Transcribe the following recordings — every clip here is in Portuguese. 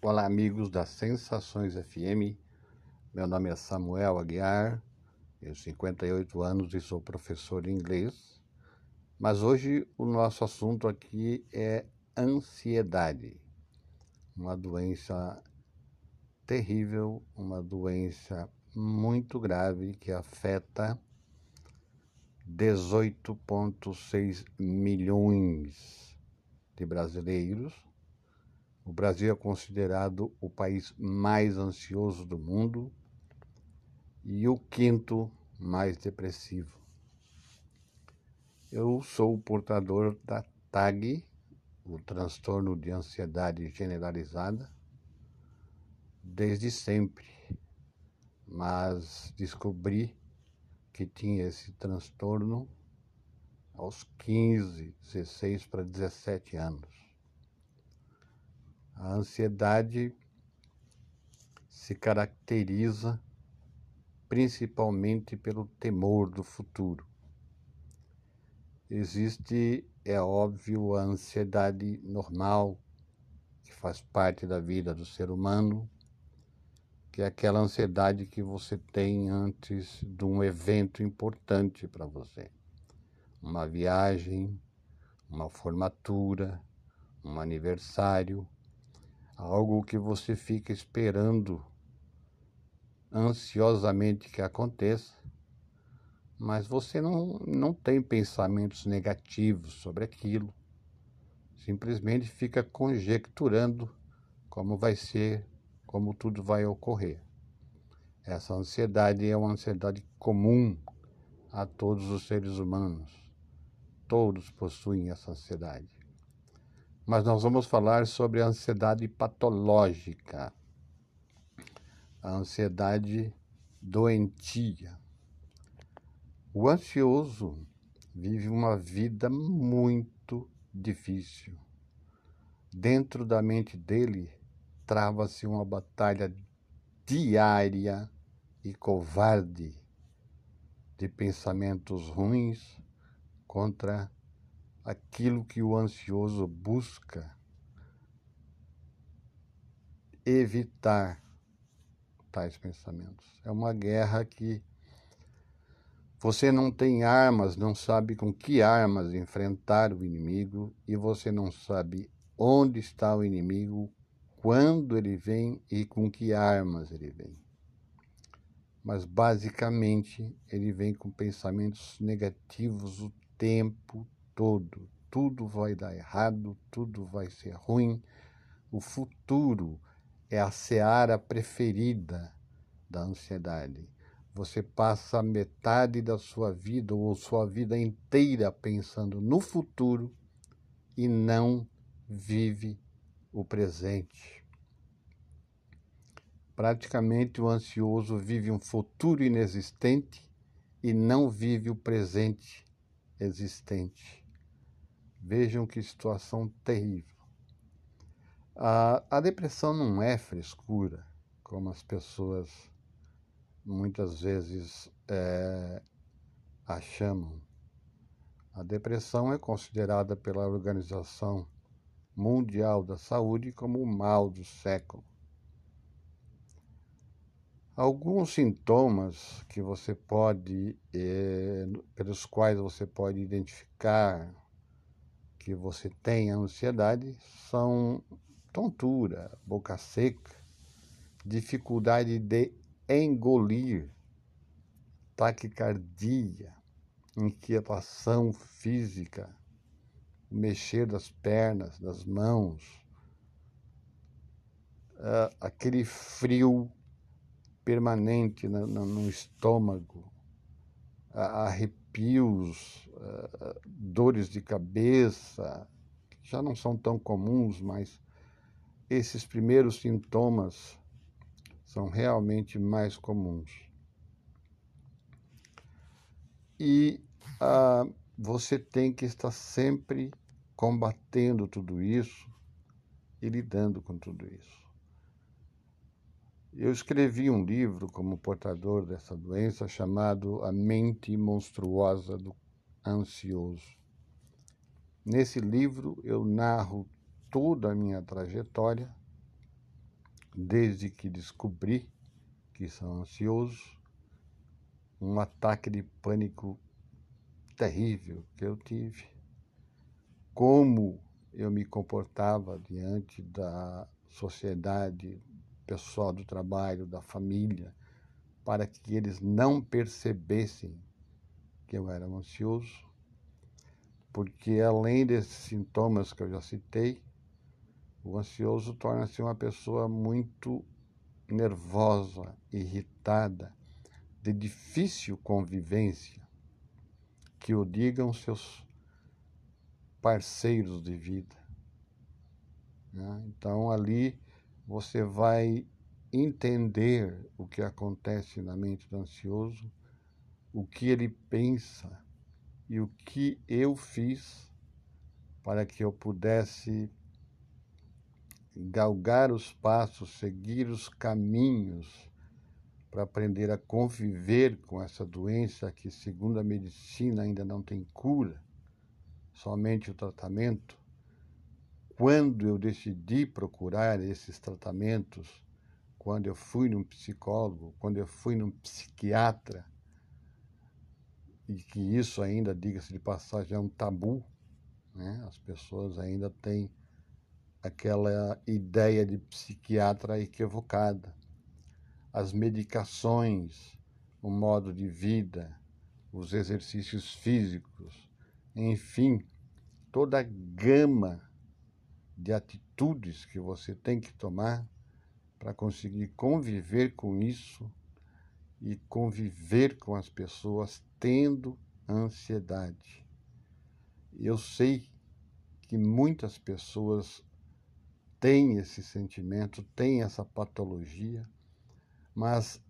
Olá, amigos das Sensações FM. Meu nome é Samuel Aguiar, tenho 58 anos e sou professor de inglês. Mas hoje o nosso assunto aqui é ansiedade, uma doença terrível, uma doença muito grave que afeta 18,6 milhões de brasileiros. O Brasil é considerado o país mais ansioso do mundo e o quinto mais depressivo. Eu sou o portador da TAG, o transtorno de ansiedade generalizada, desde sempre, mas descobri que tinha esse transtorno aos 15, 16 para 17 anos. A ansiedade se caracteriza principalmente pelo temor do futuro. Existe, é óbvio, a ansiedade normal, que faz parte da vida do ser humano, que é aquela ansiedade que você tem antes de um evento importante para você. Uma viagem, uma formatura, um aniversário, algo que você fica esperando ansiosamente que aconteça, mas você não, não tem pensamentos negativos sobre aquilo, simplesmente fica conjecturando como vai ser como tudo vai ocorrer. Essa ansiedade é uma ansiedade comum a todos os seres humanos. Todos possuem essa ansiedade. Mas nós vamos falar sobre a ansiedade patológica, a ansiedade doentia. O ansioso vive uma vida muito difícil. Dentro da mente dele trava-se uma batalha diária e covarde de pensamentos ruins contra aquilo que o ansioso busca evitar tais pensamentos. É uma guerra que você não tem armas, não sabe com que armas enfrentar o inimigo e você não sabe onde está o inimigo, quando ele vem e com que armas ele vem. Mas basicamente ele vem com pensamentos negativos o tempo todo. Tudo vai dar errado, tudo vai ser ruim. O futuro é a seara preferida da ansiedade. Você passa metade da sua vida ou sua vida inteira pensando no futuro e não vive o presente. Praticamente o ansioso vive um futuro inexistente e não vive o presente existente. Vejam que situação terrível. A, a depressão não é frescura, como as pessoas muitas vezes é, a chamam. A depressão é considerada pela Organização Mundial da Saúde como o mal do século. Alguns sintomas que você pode, eh, pelos quais você pode identificar que você tem ansiedade são tontura, boca seca, dificuldade de engolir, taquicardia, inquietação física, mexer das pernas, das mãos, uh, aquele frio permanente no, estômago, uh, arrepios, uh, dores de cabeça, já não são tão comuns, mas esses primeiros sintomas são realmente mais comuns. E uh, você tem que estar sempre combatendo tudo isso e lidando com tudo isso. Eu escrevi um livro como portador dessa doença chamado A Mente Monstruosa do Ansioso. Nesse livro eu narro toda a minha trajetória desde que descobri que sou ansioso, um ataque de pânico terrível que eu tive. Como eu me comportava diante da sociedade, pessoal do trabalho, da família, para que eles não percebessem que eu era ansioso, porque além desses sintomas que eu já citei, o ansioso torna-se uma pessoa muito nervosa, irritada, de difícil convivência, que o digam seus parceiros de vida. Né? Então ali você vai entender o que acontece na mente do ansioso, o que ele pensa e o que eu fiz para que eu pudesse galgar os passos, seguir os caminhos para aprender a conviver com essa doença que, segundo a medicina, ainda não tem cura, somente o tratamento. Quando eu decidi procurar esses tratamentos, quando eu fui num psicólogo, quando eu fui num psiquiatra, e que isso ainda, diga-se de passagem, é um tabu, né? as pessoas ainda têm aquela ideia de psiquiatra equivocada. As medicações, o modo de vida, os exercícios físicos, enfim, toda a gama de atitudes que você tem que tomar para conseguir conviver com isso e conviver com as pessoas tendo ansiedade. Eu sei que muitas pessoas têm esse sentimento, têm essa patologia, mas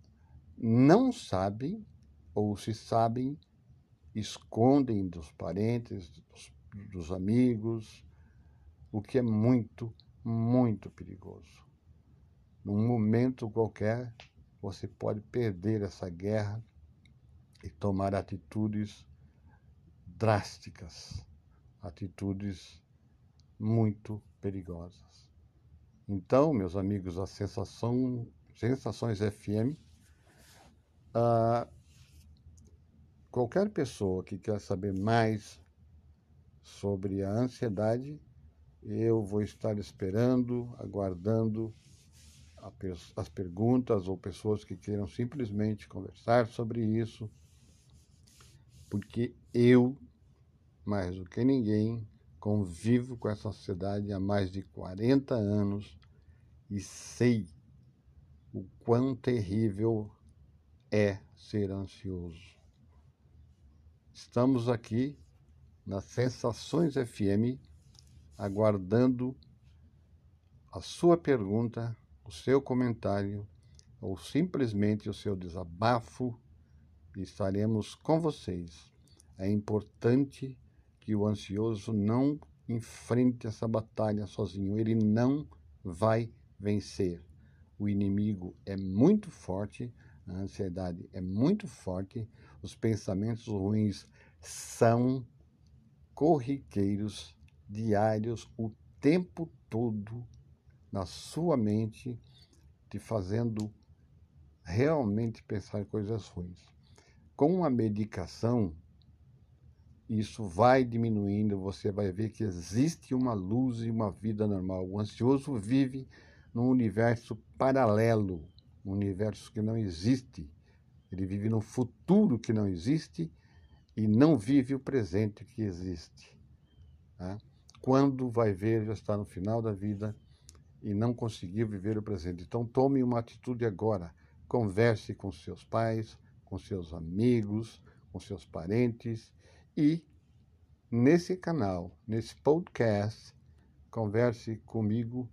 não sabem, ou se sabem, escondem dos parentes, dos, dos amigos, o que é muito, muito perigoso. Num momento qualquer, você pode perder essa guerra e tomar atitudes drásticas, atitudes muito perigosas. Então, meus amigos, a sensação, Sensações FM, ah, qualquer pessoa que quer saber mais sobre a ansiedade, eu vou estar esperando, aguardando as perguntas ou pessoas que queiram simplesmente conversar sobre isso, porque eu, mais do que ninguém, convivo com essa sociedade há mais de 40 anos e sei o quão terrível é ser ansioso. Estamos aqui nas Sensações FM aguardando a sua pergunta o seu comentário ou simplesmente o seu desabafo estaremos com vocês. É importante que o ansioso não enfrente essa batalha sozinho, ele não vai vencer. O inimigo é muito forte, a ansiedade é muito forte, os pensamentos ruins são corriqueiros, diários, o tempo todo na sua mente, te fazendo realmente pensar coisas ruins. Com a medicação, isso vai diminuindo, você vai ver que existe uma luz e uma vida normal. O ansioso vive num universo paralelo, um universo que não existe. Ele vive num futuro que não existe e não vive o presente que existe. Tá? Quando vai ver, já está no final da vida e não conseguiu viver o presente. Então, tome uma atitude agora. Converse com seus pais, com seus amigos, com seus parentes e nesse canal, nesse podcast, converse comigo,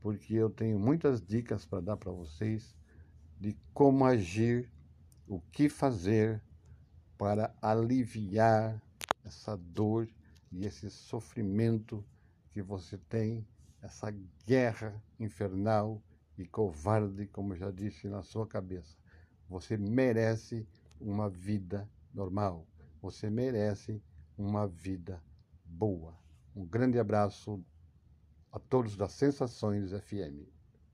porque eu tenho muitas dicas para dar para vocês de como agir, o que fazer para aliviar essa dor e esse sofrimento que você tem essa guerra infernal e covarde, como já disse na sua cabeça. Você merece uma vida normal. Você merece uma vida boa. Um grande abraço a todos das Sensações FM.